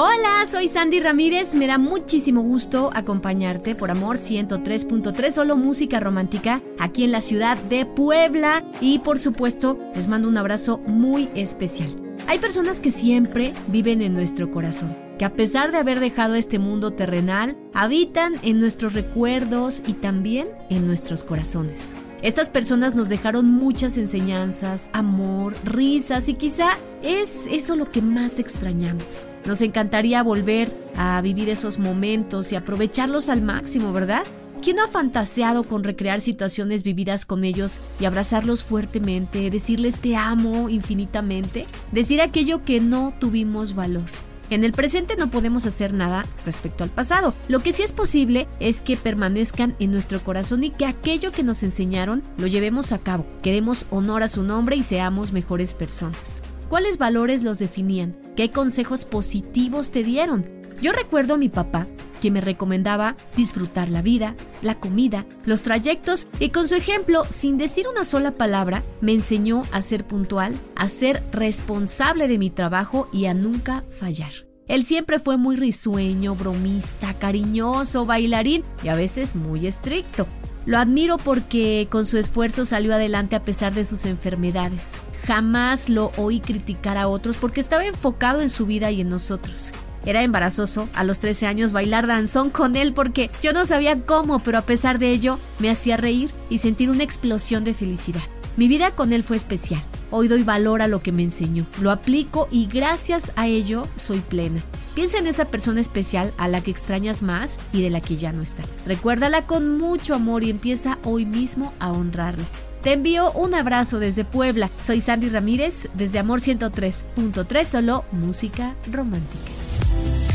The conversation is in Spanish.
Hola, soy Sandy Ramírez. Me da muchísimo gusto acompañarte por Amor 103.3, solo música romántica, aquí en la ciudad de Puebla. Y por supuesto, les mando un abrazo muy especial. Hay personas que siempre viven en nuestro corazón, que a pesar de haber dejado este mundo terrenal, habitan en nuestros recuerdos y también en nuestros corazones. Estas personas nos dejaron muchas enseñanzas, amor, risas y quizá es eso lo que más extrañamos. Nos encantaría volver a vivir esos momentos y aprovecharlos al máximo, ¿verdad? ¿Quién no ha fantaseado con recrear situaciones vividas con ellos y abrazarlos fuertemente, decirles te amo infinitamente, decir aquello que no tuvimos valor? En el presente no podemos hacer nada respecto al pasado. Lo que sí es posible es que permanezcan en nuestro corazón y que aquello que nos enseñaron lo llevemos a cabo. Queremos honor a su nombre y seamos mejores personas. ¿Cuáles valores los definían? ¿Qué consejos positivos te dieron? Yo recuerdo a mi papá que me recomendaba disfrutar la vida, la comida, los trayectos y con su ejemplo, sin decir una sola palabra, me enseñó a ser puntual, a ser responsable de mi trabajo y a nunca fallar. Él siempre fue muy risueño, bromista, cariñoso, bailarín y a veces muy estricto. Lo admiro porque con su esfuerzo salió adelante a pesar de sus enfermedades. Jamás lo oí criticar a otros porque estaba enfocado en su vida y en nosotros. Era embarazoso a los 13 años bailar danzón con él porque yo no sabía cómo, pero a pesar de ello me hacía reír y sentir una explosión de felicidad. Mi vida con él fue especial. Hoy doy valor a lo que me enseñó, lo aplico y gracias a ello soy plena. Piensa en esa persona especial a la que extrañas más y de la que ya no está. Recuérdala con mucho amor y empieza hoy mismo a honrarla. Te envío un abrazo desde Puebla. Soy Sandy Ramírez desde Amor 103.3, solo música romántica.